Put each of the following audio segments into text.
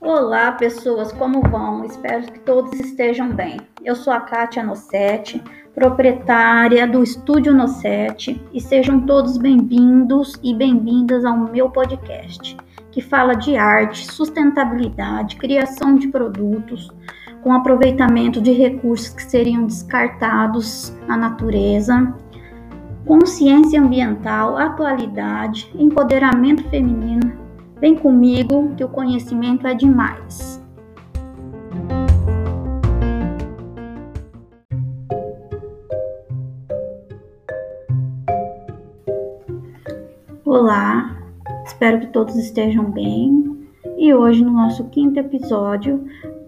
Olá, pessoas, como vão? Espero que todos estejam bem. Eu sou a Kátia Nossetti, proprietária do Estúdio Nossetti, e sejam todos bem-vindos e bem-vindas ao meu podcast, que fala de arte, sustentabilidade, criação de produtos, com aproveitamento de recursos que seriam descartados na natureza, consciência ambiental, atualidade, empoderamento feminino Vem comigo que o conhecimento é demais. Olá, espero que todos estejam bem. E hoje, no nosso quinto episódio,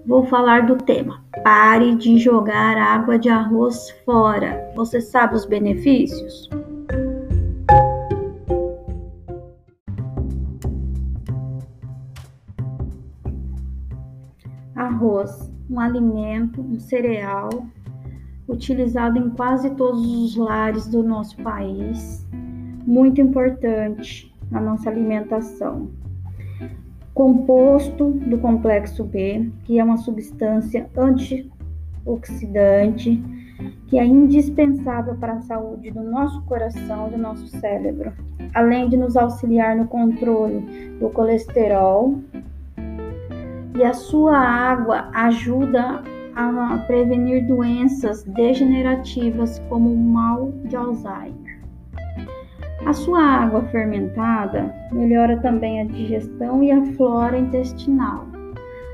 vou falar do tema: Pare de jogar água de arroz fora. Você sabe os benefícios? Arroz, um alimento, um cereal utilizado em quase todos os lares do nosso país, muito importante na nossa alimentação. Composto do complexo B, que é uma substância antioxidante que é indispensável para a saúde do nosso coração e do nosso cérebro, além de nos auxiliar no controle do colesterol, e a sua água ajuda a prevenir doenças degenerativas como o mal de Alzheimer. A sua água fermentada melhora também a digestão e a flora intestinal.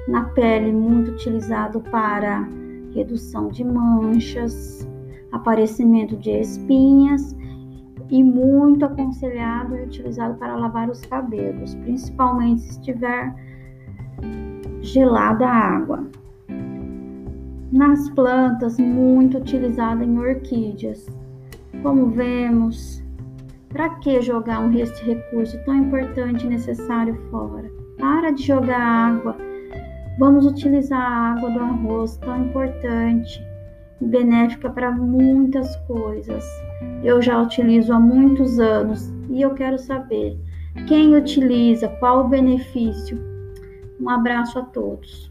Na pele, muito utilizado para redução de manchas, aparecimento de espinhas e muito aconselhado e utilizado para lavar os cabelos, principalmente se estiver gelada a água. Nas plantas, muito utilizada em orquídeas. Como vemos, para que jogar um este recurso tão importante e necessário fora? Para de jogar água. Vamos utilizar a água do arroz, tão importante e benéfica para muitas coisas. Eu já utilizo há muitos anos e eu quero saber quem utiliza, qual o benefício. Um abraço a todos.